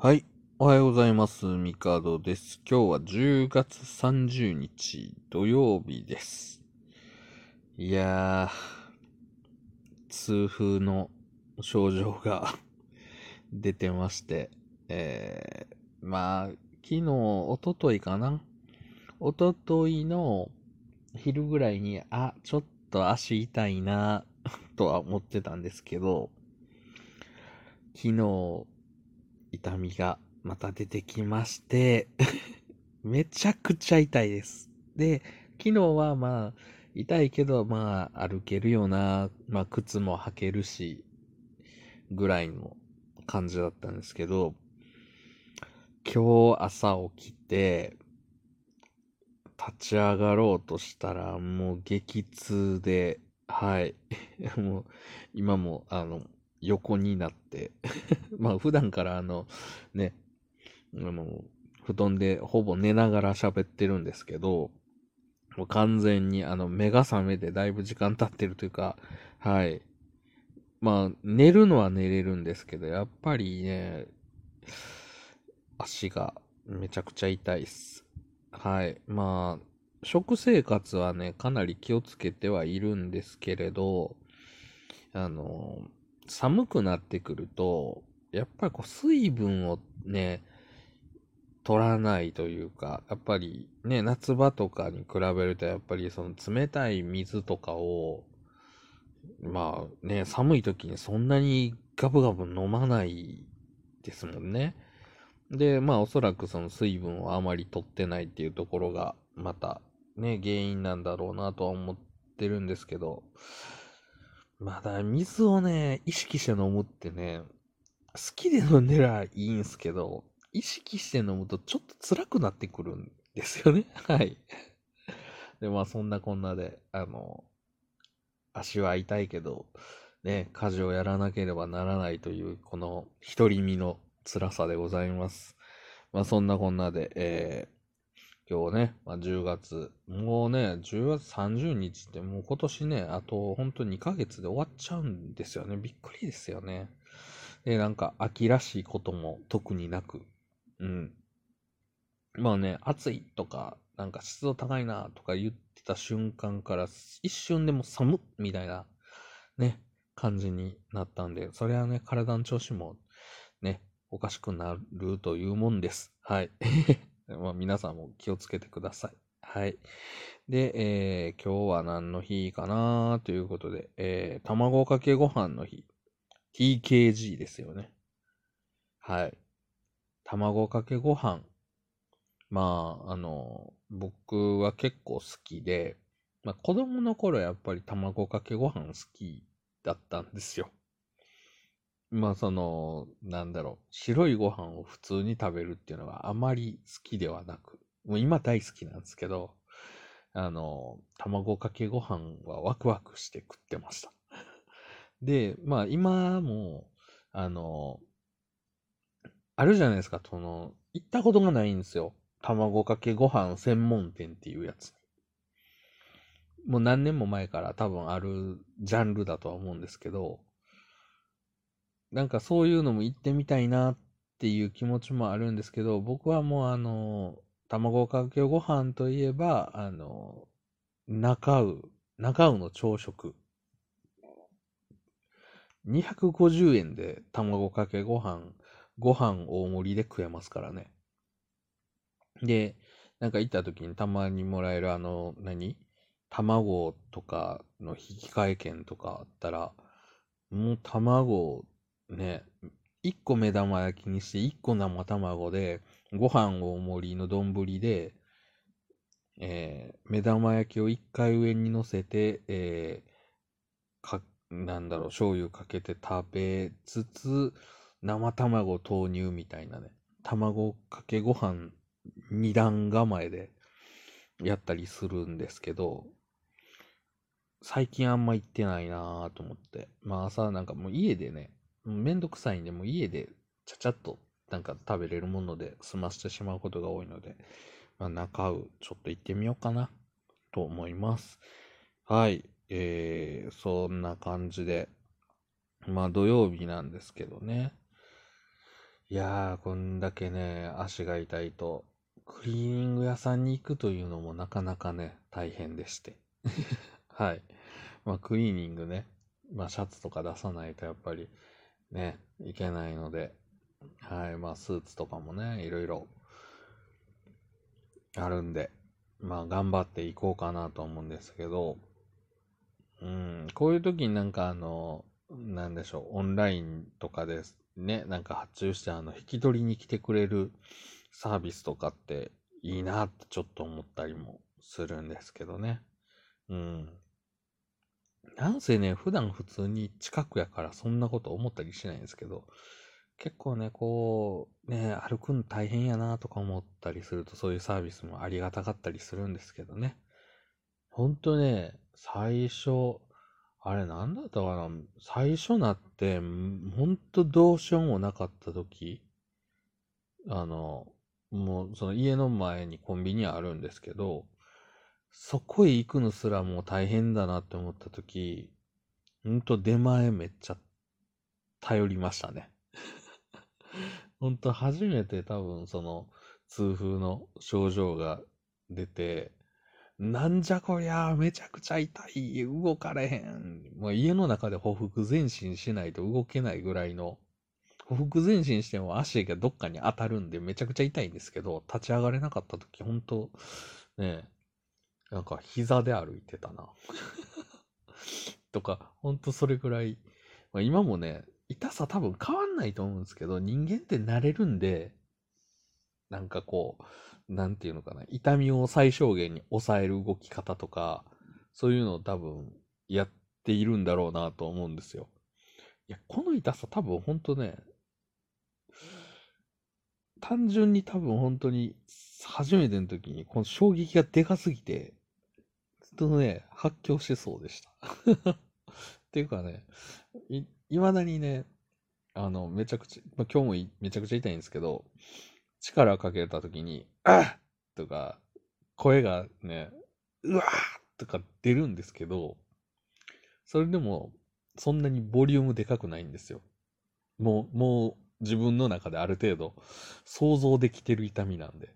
はい。おはようございます。ミカドです。今日は10月30日土曜日です。いやー、痛風の症状が 出てまして、えー、まあ、昨日、おとといかな？おとといの昼ぐらいに、あ、ちょっと足痛いな、とは思ってたんですけど、昨日、痛みがまた出てきまして、めちゃくちゃ痛いです。で、昨日はまあ、痛いけど、まあ、歩けるよな、まあ、靴も履けるし、ぐらいの感じだったんですけど、今日朝起きて、立ち上がろうとしたら、もう激痛で、はい。もう、今も、あの、横になって、まあ普段からあの、ね、あの、布団でほぼ寝ながら喋ってるんですけど、もう完全にあの目が覚めてだいぶ時間経ってるというか、はい。まあ寝るのは寝れるんですけど、やっぱりね、足がめちゃくちゃ痛いっす。はい。まあ、食生活はね、かなり気をつけてはいるんですけれど、あの、寒くなってくると、やっぱりこう水分をね、取らないというか、やっぱりね、夏場とかに比べると、やっぱりその冷たい水とかを、まあね、寒い時にそんなにガブガブ飲まないですもんね。で、まあおそらくその水分をあまり取ってないっていうところが、またね、原因なんだろうなとは思ってるんですけど、まだ水をね、意識して飲むってね、好きで飲んでらいいんすけど、意識して飲むとちょっと辛くなってくるんですよね。はい。で、まあそんなこんなで、あの、足は痛いけど、ね、家事をやらなければならないという、この独り身の辛さでございます。まあそんなこんなで、えー、今日ね、まあ、10月、もうね、10月30日ってもう今年ね、あと本当2ヶ月で終わっちゃうんですよね。びっくりですよね。で、なんか秋らしいことも特になく、うん。まあね、暑いとか、なんか湿度高いなとか言ってた瞬間から一瞬でも寒っみたいな、ね、感じになったんで、それはね、体の調子もね、おかしくなるというもんです。はい。まあ皆さんも気をつけてください。はい。で、えー、今日は何の日かなということで、えー、卵かけご飯の日。TKG ですよね。はい。卵かけご飯。まあ、あの、僕は結構好きで、まあ子供の頃やっぱり卵かけご飯好きだったんですよ。まあその、なんだろう、白いご飯を普通に食べるっていうのはあまり好きではなく、もう今大好きなんですけど、あの、卵かけご飯はワクワクして食ってました。で、まあ今も、あの、あるじゃないですか、その、行ったことがないんですよ。卵かけご飯専門店っていうやつ。もう何年も前から多分あるジャンルだとは思うんですけど、なんかそういうのも行ってみたいなっていう気持ちもあるんですけど、僕はもうあの、卵かけご飯といえば、あの、中尾、中尾の朝食。250円で卵かけご飯、ご飯大盛りで食えますからね。で、なんか行った時にたまにもらえるあの、何？卵とかの引き換え券とかあったら、もう卵ね、1個目玉焼きにして1個生卵で、ご飯大盛りの丼で、えー、目玉焼きを1回上に乗せて、えー、か、なんだろう、醤油かけて食べつつ、生卵投入みたいなね、卵かけご飯二段構えでやったりするんですけど、最近あんま行ってないなぁと思って。まあ朝なんかもう家でね、めんどくさいんで、もう家でちゃちゃっとなんか食べれるもので済ましてしまうことが多いので、まあ中尾ちょっと行ってみようかなと思います。はい。えー、そんな感じで、まあ土曜日なんですけどね。いやー、こんだけね、足が痛いと、クリーニング屋さんに行くというのもなかなかね、大変でして。はい。まあ、クリーニングね、まあ、シャツとか出さないとやっぱりね、いけないので、はい。まあ、スーツとかもね、いろいろあるんで、まあ、頑張っていこうかなと思うんですけど、うん、こういう時になんかあの、なんでしょう、オンラインとかですね、なんか発注してあの、引き取りに来てくれるサービスとかっていいなってちょっと思ったりもするんですけどね。うん。なんせね、普段普通に近くやからそんなこと思ったりしないんですけど、結構ね、こう、ね、歩くの大変やなとか思ったりすると、そういうサービスもありがたかったりするんですけどね。ほんとね、最初、あれなんだったかな？最初なって、ほんとどうしようもなかった時、あの、もうその家の前にコンビニあるんですけど、そこへ行くのすらもう大変だなって思った時、ほんと出前めっちゃ頼りましたね。ほんと初めて多分その痛風の症状が出て、なんじゃこりゃ、めちゃくちゃ痛い、動かれへん。もう家の中で匍匐前進しないと動けないぐらいの、匍匐前進しても足がどっかに当たるんでめちゃくちゃ痛いんですけど、立ち上がれなかった時、ほんと、ねなんか膝で歩いてたな。とか、ほんとそれぐらい、まあ、今もね、痛さ多分変わんないと思うんですけど、人間って慣れるんで、なんかこう、なんていうのかな、痛みを最小限に抑える動き方とか、そういうのを多分やっているんだろうなと思うんですよ。いや、この痛さ多分本当ね、単純に多分本当に初めての時にこの衝撃がでかすぎて、とね、発狂しそうでした。っていうかね、い、未だにね、あの、めちゃくちゃ、まあ、今日もめちゃくちゃ痛いんですけど、力をかけた時に、あっとか、声がね、うわーとか出るんですけど、それでも、そんなにボリュームでかくないんですよ。もう、もう自分の中である程度想像できてる痛みなんで。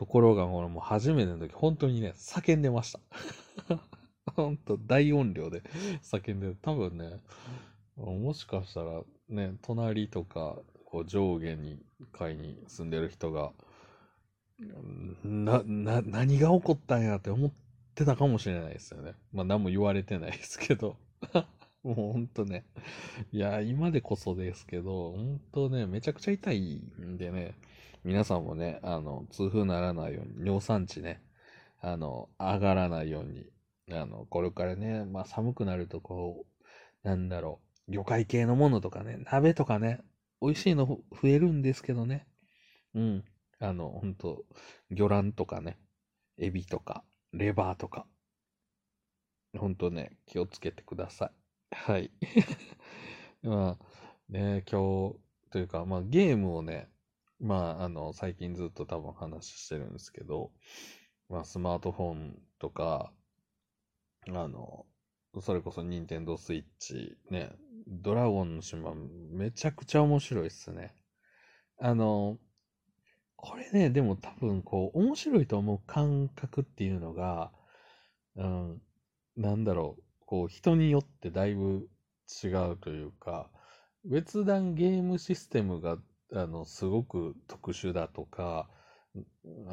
ところが、もう初めての時、本当にね、叫んでました。本当大音量で 叫んで、多分ね、もしかしたらね、隣とか、こう上下に階に住んでる人が、な、な、何が起こったんやって思ってたかもしれないですよね。まあ何も言われてないですけど。もうほんとね。いや、今でこそですけど、ほんとね、めちゃくちゃ痛いんでね、皆さんもね、あの、痛風ならないように、尿酸値ね、あの、上がらないように、あの、これからね、まあ寒くなるとこう、なんだろう、魚介系のものとかね、鍋とかね、美味しいの増えるんですけどね。うん。あの、ほんと、魚卵とかね、エビとか、レバーとか、ほんとね、気をつけてください。はい。まあ、ね、今日、というか、まあ、ゲームをね、まあ、あの、最近ずっと多分話してるんですけど、まあ、スマートフォンとか、あの、それこそ任天堂スイッチ、ね、ドラゴンの島、めちゃくちゃ面白いっすね。あの、これね、でも多分こう、面白いと思う感覚っていうのが、うん、なんだろう、こう、人によってだいぶ違うというか、別段ゲームシステムが、あの、すごく特殊だとか、うん、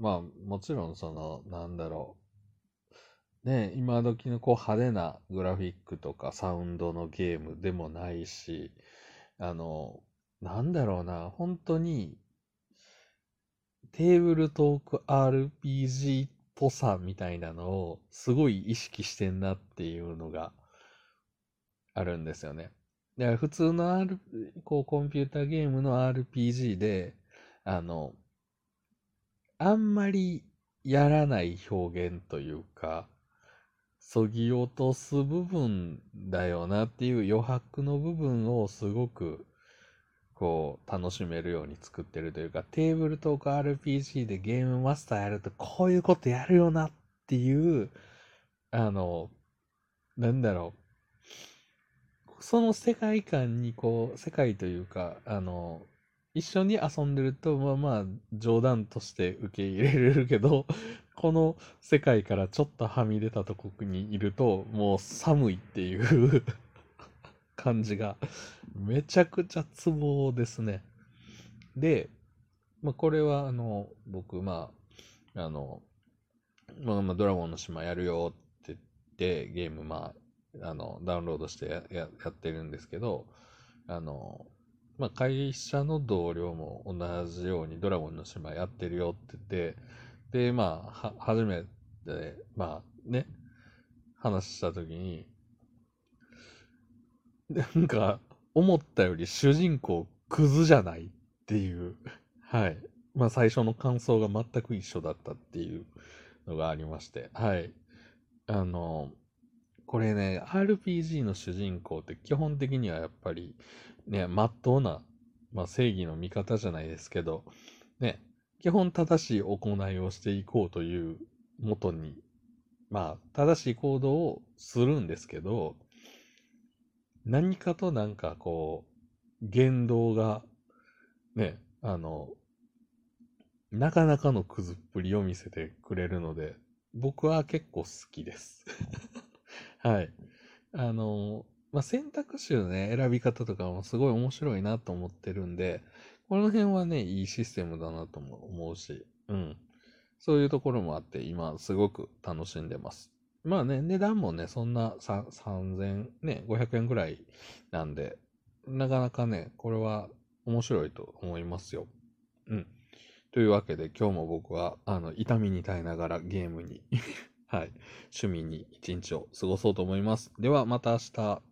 まあ、もちろんその、なんだろう、ね、今時のこう派手なグラフィックとかサウンドのゲームでもないし、あの、なんだろうな、本当にテーブルトーク RPG っぽさみたいなのをすごい意識してんなっていうのがあるんですよね。だから普通の、R、こうコンピューターゲームの RPG で、あの、あんまりやらない表現というか、そぎ落とす部分だよなっていう余白の部分をすごくこう、楽しめるように作ってるというか、テーブルトーク RPG でゲームマスターやると、こういうことやるよなっていう、あの、なんだろう。その世界観にこう、世界というか、あの、一緒に遊んでると、まあまあ、冗談として受け入れれるけど、この世界からちょっとはみ出たとこにいると、もう寒いっていう 感じが、めちゃくちゃツボですね。で、まあ、これは、あの、僕、まあ、あの、まあ、まあ、ドラゴンの島やるよって言って、ゲーム、まあ、あの、ダウンロードしてやややってるんですけど、あの、まあ、会社の同僚も同じようにドラゴンの島やってるよって言って、で、まあ、は、初めて、まあ、ね、話したときに、なんか、思ったより主人公クズじゃないっていう、はい。まあ最初の感想が全く一緒だったっていうのがありまして、はい。あの、これね、RPG の主人公って基本的にはやっぱりね、まっとうな、まあ、正義の味方じゃないですけど、ね、基本正しい行いをしていこうというもとに、まあ、正しい行動をするんですけど、何かとなんかこう、言動が、ね、あの、なかなかのくずっぷりを見せてくれるので、僕は結構好きです。はい。あの、まあ、選択肢のね、選び方とかもすごい面白いなと思ってるんで、この辺はね、いいシステムだなとも思うし、うん。そういうところもあって、今すごく楽しんでます。まあね、値段もね、そんな3000、ね、500円くらいなんで、なかなかね、これは面白いと思いますよ。うん。というわけで、今日も僕は、あの、痛みに耐えながらゲームにはい、趣味に一日を過ごそうと思います。では、また明日。